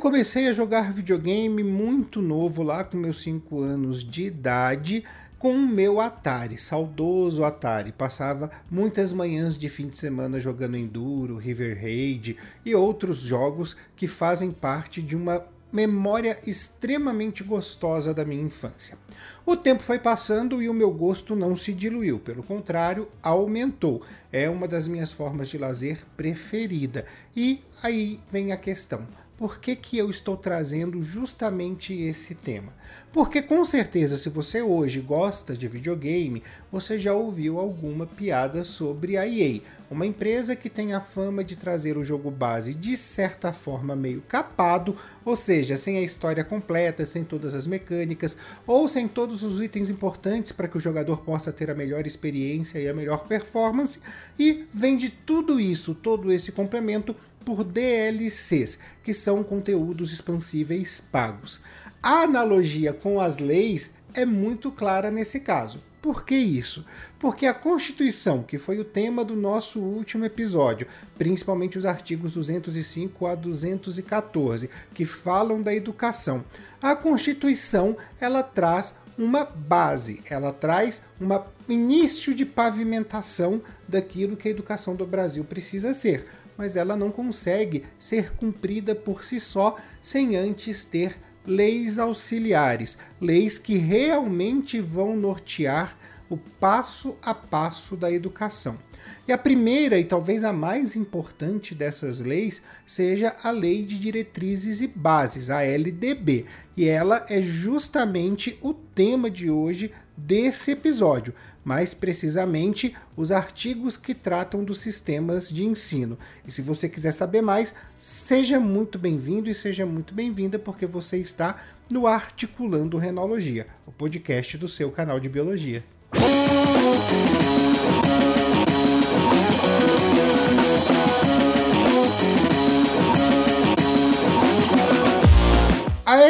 comecei a jogar videogame muito novo, lá com meus 5 anos de idade, com o meu Atari, saudoso Atari. Passava muitas manhãs de fim de semana jogando Enduro, River Raid e outros jogos que fazem parte de uma memória extremamente gostosa da minha infância. O tempo foi passando e o meu gosto não se diluiu, pelo contrário, aumentou. É uma das minhas formas de lazer preferida. E aí vem a questão por que, que eu estou trazendo justamente esse tema? Porque com certeza, se você hoje gosta de videogame, você já ouviu alguma piada sobre a EA, uma empresa que tem a fama de trazer o jogo base de certa forma meio capado, ou seja, sem a história completa, sem todas as mecânicas, ou sem todos os itens importantes para que o jogador possa ter a melhor experiência e a melhor performance, e vende tudo isso, todo esse complemento por DLCs, que são conteúdos expansíveis pagos. A analogia com as leis é muito clara nesse caso. Por que isso? Porque a Constituição, que foi o tema do nosso último episódio, principalmente os artigos 205 a 214, que falam da educação, a Constituição ela traz uma base, ela traz um início de pavimentação daquilo que a educação do Brasil precisa ser mas ela não consegue ser cumprida por si só sem antes ter leis auxiliares, leis que realmente vão nortear o passo a passo da educação. E a primeira e talvez a mais importante dessas leis seja a Lei de Diretrizes e Bases, a LDB, e ela é justamente o tema de hoje desse episódio, mais precisamente os artigos que tratam dos sistemas de ensino. E se você quiser saber mais, seja muito bem-vindo e seja muito bem-vinda, porque você está no Articulando Renologia, o podcast do seu canal de biologia.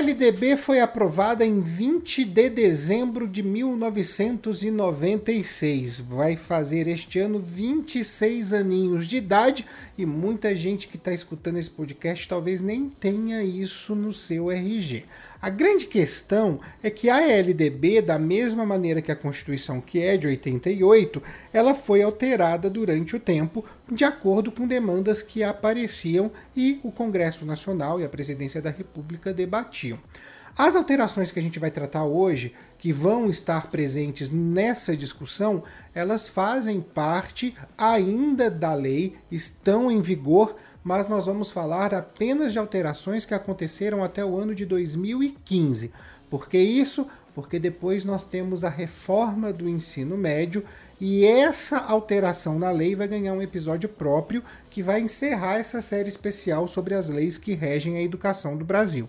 LDB foi aprovada em 20 de dezembro de 1996. Vai fazer este ano 26 aninhos de idade e muita gente que está escutando esse podcast talvez nem tenha isso no seu RG. A grande questão é que a LDB, da mesma maneira que a Constituição, que é de 88, ela foi alterada durante o tempo de acordo com demandas que apareciam e o Congresso Nacional e a Presidência da República debatiam. As alterações que a gente vai tratar hoje, que vão estar presentes nessa discussão, elas fazem parte ainda da lei, estão em vigor, mas nós vamos falar apenas de alterações que aconteceram até o ano de 2015. Por que isso? Porque depois nós temos a reforma do ensino médio e essa alteração na lei vai ganhar um episódio próprio que vai encerrar essa série especial sobre as leis que regem a educação do Brasil.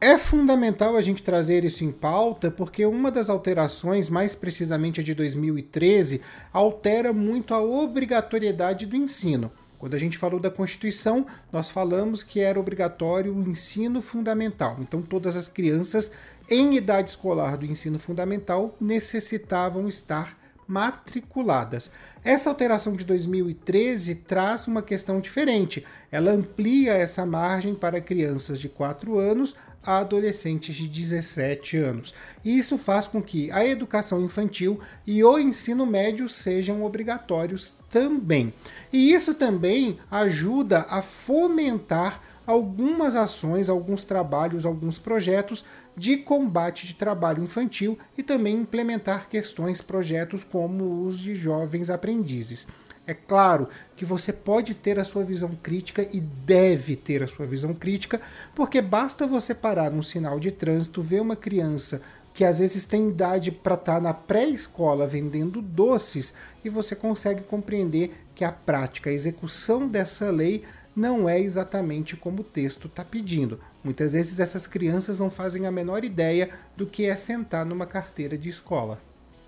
É fundamental a gente trazer isso em pauta porque uma das alterações, mais precisamente a de 2013, altera muito a obrigatoriedade do ensino. Quando a gente falou da Constituição, nós falamos que era obrigatório o ensino fundamental. Então, todas as crianças em idade escolar do ensino fundamental necessitavam estar matriculadas. Essa alteração de 2013 traz uma questão diferente. Ela amplia essa margem para crianças de 4 anos a adolescentes de 17 anos. E isso faz com que a educação infantil e o ensino médio sejam obrigatórios também. E isso também ajuda a fomentar algumas ações, alguns trabalhos, alguns projetos de combate de trabalho infantil e também implementar questões, projetos como os de jovens aprendizes. É claro que você pode ter a sua visão crítica e deve ter a sua visão crítica, porque basta você parar num sinal de trânsito, ver uma criança que às vezes tem idade para estar tá na pré-escola vendendo doces e você consegue compreender que a prática, a execução dessa lei não é exatamente como o texto está pedindo. Muitas vezes essas crianças não fazem a menor ideia do que é sentar numa carteira de escola.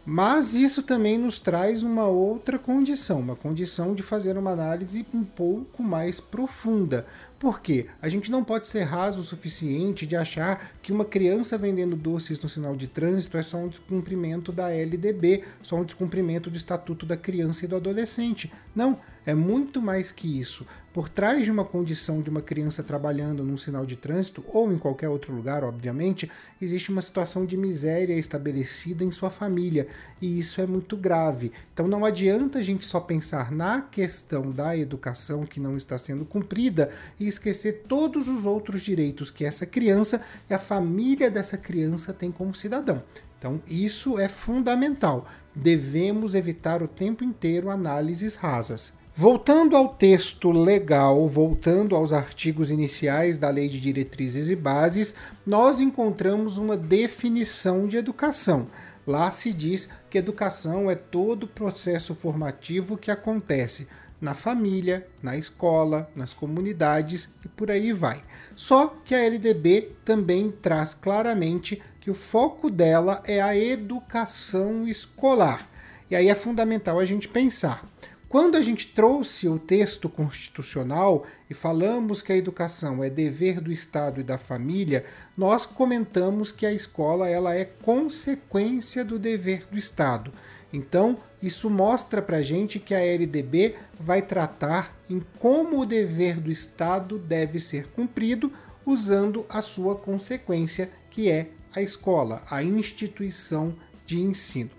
Mas isso também nos traz uma outra condição, uma condição de fazer uma análise um pouco mais profunda. Porque a gente não pode ser raso o suficiente de achar que uma criança vendendo doces no sinal de trânsito é só um descumprimento da LDB, só um descumprimento do Estatuto da Criança e do Adolescente. Não, é muito mais que isso. Por trás de uma condição de uma criança trabalhando num sinal de trânsito, ou em qualquer outro lugar, obviamente, existe uma situação de miséria estabelecida em sua família, e isso é muito grave. Então não adianta a gente só pensar na questão da educação que não está sendo cumprida e esquecer todos os outros direitos que essa criança e a família dessa criança tem como cidadão. Então, isso é fundamental. Devemos evitar o tempo inteiro análises rasas. Voltando ao texto legal, voltando aos artigos iniciais da Lei de Diretrizes e Bases, nós encontramos uma definição de educação. Lá se diz que educação é todo o processo formativo que acontece na família, na escola, nas comunidades e por aí vai. Só que a LDB também traz claramente que o foco dela é a educação escolar. E aí é fundamental a gente pensar. Quando a gente trouxe o texto constitucional e falamos que a educação é dever do Estado e da família, nós comentamos que a escola ela é consequência do dever do Estado. Então, isso mostra para a gente que a LDB vai tratar em como o dever do Estado deve ser cumprido usando a sua consequência, que é a escola, a instituição de ensino.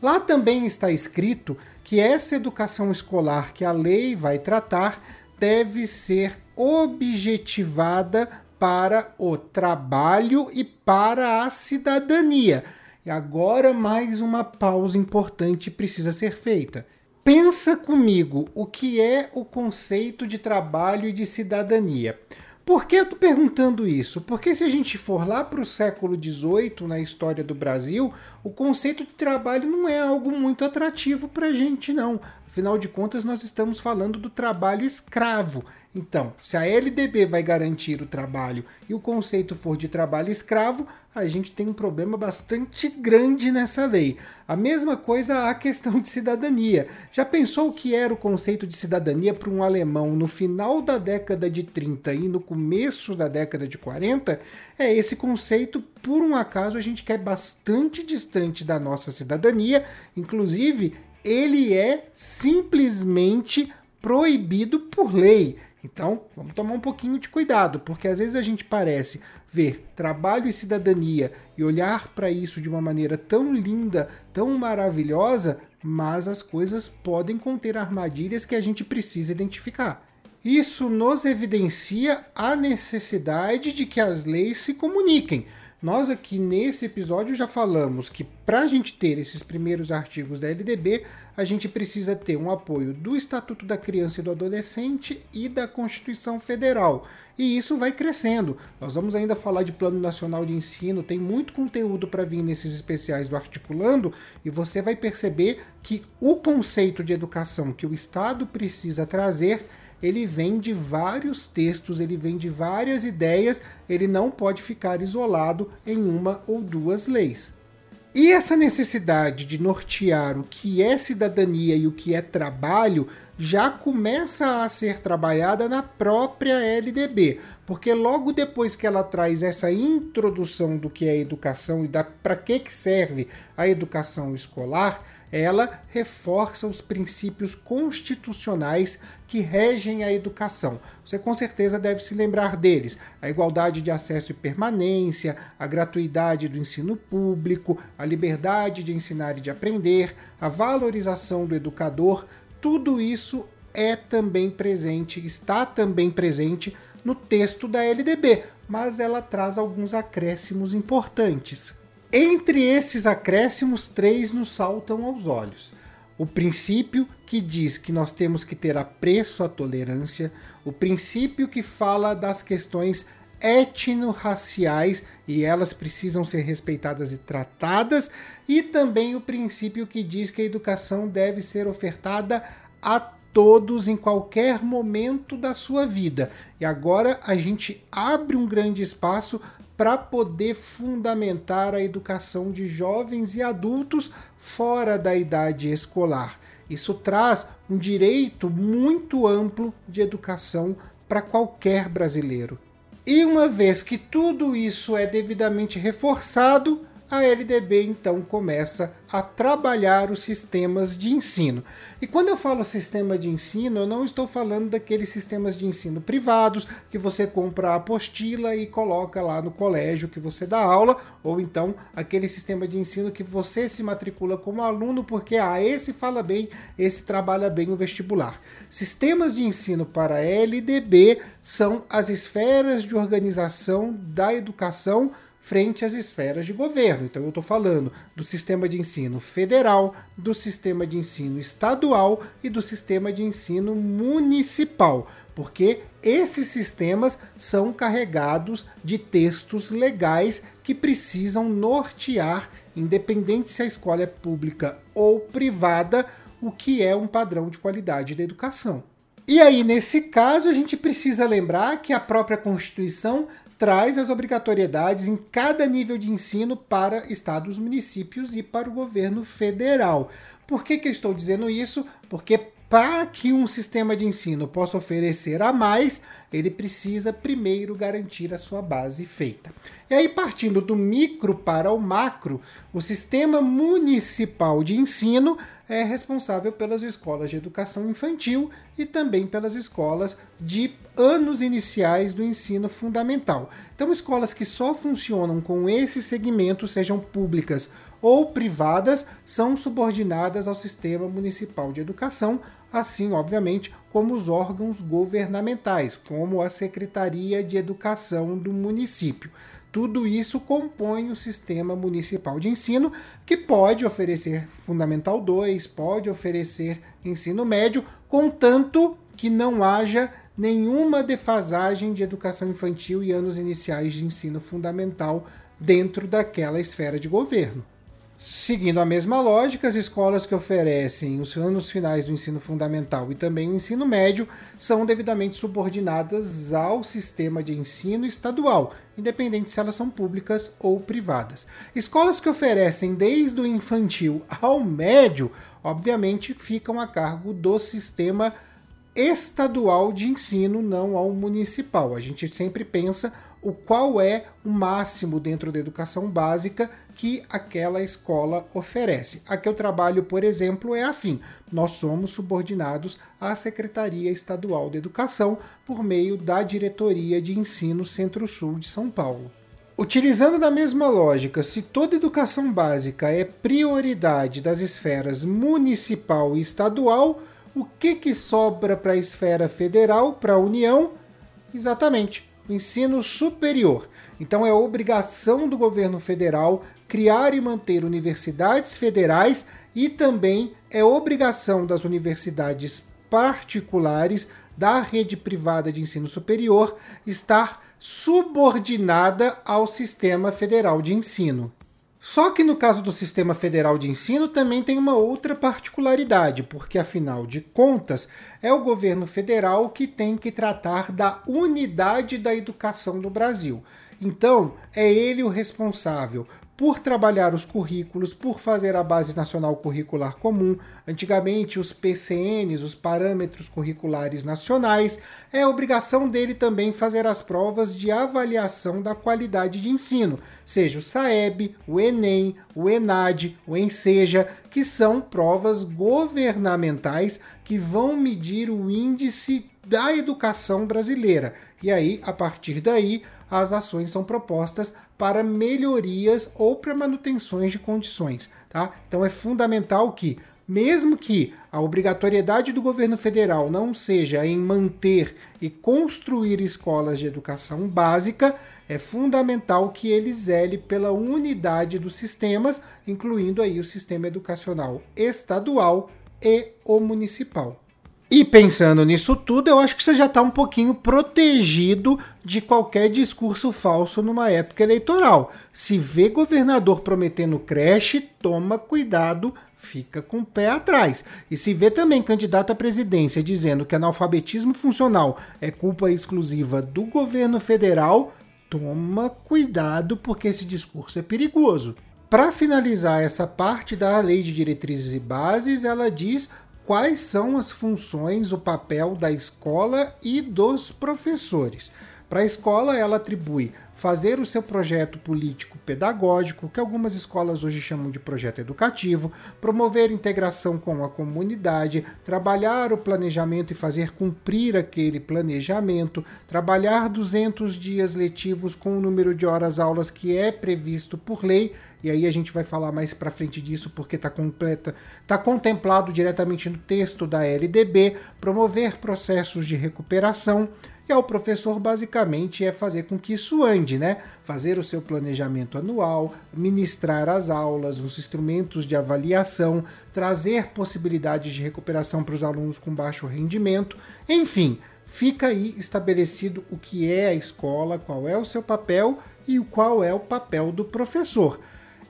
Lá também está escrito que essa educação escolar que a lei vai tratar deve ser objetivada para o trabalho e para a cidadania. Agora mais uma pausa importante precisa ser feita. Pensa comigo o que é o conceito de trabalho e de cidadania. Por que eu estou perguntando isso? Porque se a gente for lá para o século XVIII, na história do Brasil, o conceito de trabalho não é algo muito atrativo para a gente, não. Afinal de contas, nós estamos falando do trabalho escravo. Então, se a LDB vai garantir o trabalho e o conceito for de trabalho escravo, a gente tem um problema bastante grande nessa lei. A mesma coisa a questão de cidadania. Já pensou o que era o conceito de cidadania para um alemão no final da década de 30 e no começo da década de 40? É esse conceito, por um acaso, a gente quer bastante distante da nossa cidadania, inclusive ele é simplesmente proibido por lei. Então, vamos tomar um pouquinho de cuidado, porque às vezes a gente parece ver trabalho e cidadania e olhar para isso de uma maneira tão linda, tão maravilhosa, mas as coisas podem conter armadilhas que a gente precisa identificar. Isso nos evidencia a necessidade de que as leis se comuniquem. Nós aqui nesse episódio já falamos que para a gente ter esses primeiros artigos da LDB, a gente precisa ter um apoio do Estatuto da Criança e do Adolescente e da Constituição Federal. E isso vai crescendo. Nós vamos ainda falar de Plano Nacional de Ensino, tem muito conteúdo para vir nesses especiais do Articulando, e você vai perceber que o conceito de educação que o Estado precisa trazer ele vem de vários textos, ele vem de várias ideias, ele não pode ficar isolado em uma ou duas leis. E essa necessidade de nortear o que é cidadania e o que é trabalho já começa a ser trabalhada na própria LDB, porque logo depois que ela traz essa introdução do que é educação e para que, que serve a educação escolar, ela reforça os princípios constitucionais que regem a educação. Você com certeza deve se lembrar deles: a igualdade de acesso e permanência, a gratuidade do ensino público, a liberdade de ensinar e de aprender, a valorização do educador. Tudo isso é também presente, está também presente no texto da LDB, mas ela traz alguns acréscimos importantes. Entre esses acréscimos, três nos saltam aos olhos. O princípio que diz que nós temos que ter apreço à tolerância, o princípio que fala das questões etno-raciais e elas precisam ser respeitadas e tratadas, e também o princípio que diz que a educação deve ser ofertada a todos em qualquer momento da sua vida. E agora a gente abre um grande espaço para poder fundamentar a educação de jovens e adultos fora da idade escolar. Isso traz um direito muito amplo de educação para qualquer brasileiro. E uma vez que tudo isso é devidamente reforçado, a LDB então começa a trabalhar os sistemas de ensino. E quando eu falo sistema de ensino, eu não estou falando daqueles sistemas de ensino privados que você compra a apostila e coloca lá no colégio que você dá aula, ou então aquele sistema de ensino que você se matricula como aluno porque ah, esse fala bem, esse trabalha bem o vestibular. Sistemas de ensino para LDB são as esferas de organização da educação frente às esferas de governo. Então, eu estou falando do sistema de ensino federal, do sistema de ensino estadual e do sistema de ensino municipal, porque esses sistemas são carregados de textos legais que precisam nortear, independente se a escola é pública ou privada, o que é um padrão de qualidade da educação. E aí, nesse caso, a gente precisa lembrar que a própria Constituição traz as obrigatoriedades em cada nível de ensino para estados, municípios e para o governo federal. Por que, que eu estou dizendo isso? Porque para que um sistema de ensino possa oferecer a mais, ele precisa primeiro garantir a sua base feita. E aí, partindo do micro para o macro, o sistema municipal de ensino é responsável pelas escolas de educação infantil e também pelas escolas de anos iniciais do ensino fundamental. Então, escolas que só funcionam com esse segmento, sejam públicas ou privadas, são subordinadas ao sistema municipal de educação, assim, obviamente, como os órgãos governamentais, como a Secretaria de Educação do município. Tudo isso compõe o sistema municipal de ensino, que pode oferecer Fundamental 2, pode oferecer ensino médio, contanto que não haja nenhuma defasagem de educação infantil e anos iniciais de ensino fundamental dentro daquela esfera de governo. Seguindo a mesma lógica, as escolas que oferecem os anos finais do ensino fundamental e também o ensino médio são devidamente subordinadas ao sistema de ensino estadual, independente se elas são públicas ou privadas. Escolas que oferecem desde o infantil ao médio, obviamente, ficam a cargo do sistema estadual de ensino, não ao municipal. A gente sempre pensa o qual é o máximo dentro da educação básica que aquela escola oferece. Aqui eu trabalho, por exemplo, é assim: nós somos subordinados à Secretaria Estadual de Educação por meio da Diretoria de Ensino Centro-Sul de São Paulo. Utilizando da mesma lógica, se toda educação básica é prioridade das esferas municipal e estadual, o que, que sobra para a esfera federal, para a União? Exatamente, ensino superior. Então é obrigação do governo federal criar e manter universidades federais e também é obrigação das universidades particulares da rede privada de ensino superior estar subordinada ao sistema federal de ensino. Só que no caso do Sistema Federal de Ensino também tem uma outra particularidade, porque afinal de contas é o governo federal que tem que tratar da unidade da educação do Brasil. Então, é ele o responsável por trabalhar os currículos, por fazer a Base Nacional Curricular Comum, antigamente os PCNs, os Parâmetros Curriculares Nacionais, é obrigação dele também fazer as provas de avaliação da qualidade de ensino, seja o SAEB, o ENEM, o ENAD, o ENSEJA, que são provas governamentais que vão medir o índice da educação brasileira. E aí, a partir daí, as ações são propostas para melhorias ou para manutenções de condições. Tá? Então é fundamental que, mesmo que a obrigatoriedade do governo federal não seja em manter e construir escolas de educação básica, é fundamental que ele zele pela unidade dos sistemas, incluindo aí o sistema educacional estadual e o municipal. E pensando nisso tudo, eu acho que você já está um pouquinho protegido de qualquer discurso falso numa época eleitoral. Se vê governador prometendo creche, toma cuidado, fica com o pé atrás. E se vê também candidato à presidência dizendo que analfabetismo funcional é culpa exclusiva do governo federal, toma cuidado porque esse discurso é perigoso. Para finalizar essa parte da Lei de Diretrizes e Bases, ela diz quais são as funções, o papel da escola e dos professores. Para a escola, ela atribui fazer o seu projeto político pedagógico, que algumas escolas hoje chamam de projeto educativo, promover integração com a comunidade, trabalhar o planejamento e fazer cumprir aquele planejamento, trabalhar 200 dias letivos com o número de horas aulas que é previsto por lei e aí a gente vai falar mais para frente disso porque está completa, tá contemplado diretamente no texto da LDB, promover processos de recuperação. E ao professor basicamente é fazer com que isso ande, né? Fazer o seu planejamento anual, ministrar as aulas, os instrumentos de avaliação, trazer possibilidades de recuperação para os alunos com baixo rendimento, enfim, fica aí estabelecido o que é a escola, qual é o seu papel e qual é o papel do professor.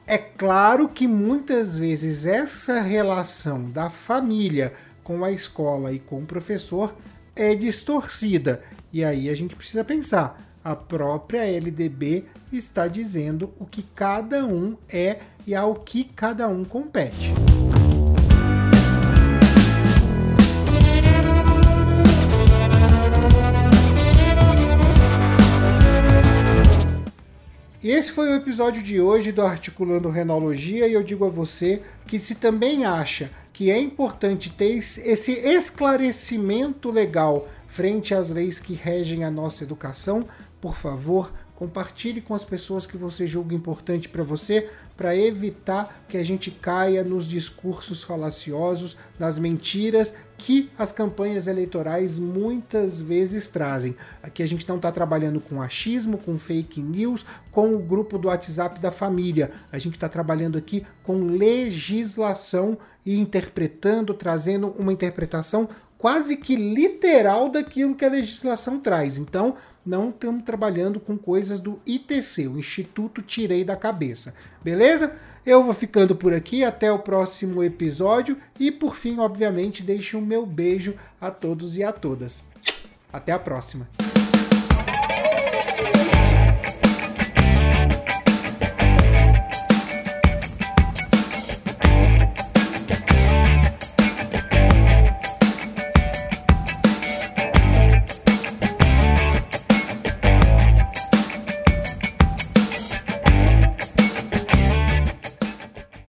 É claro que muitas vezes essa relação da família com a escola e com o professor é distorcida. E aí a gente precisa pensar. A própria LDB está dizendo o que cada um é e ao que cada um compete. Esse foi o episódio de hoje do Articulando Renologia e eu digo a você que se também acha que é importante ter esse esclarecimento legal frente às leis que regem a nossa educação, por favor, Compartilhe com as pessoas que você julga importante para você, para evitar que a gente caia nos discursos falaciosos, nas mentiras que as campanhas eleitorais muitas vezes trazem. Aqui a gente não está trabalhando com achismo, com fake news, com o grupo do WhatsApp da família. A gente está trabalhando aqui com legislação e interpretando, trazendo uma interpretação quase que literal daquilo que a legislação traz. Então, não estamos trabalhando com coisas do ITC, o Instituto Tirei da Cabeça. Beleza? Eu vou ficando por aqui, até o próximo episódio e por fim, obviamente, deixo o meu beijo a todos e a todas. Até a próxima.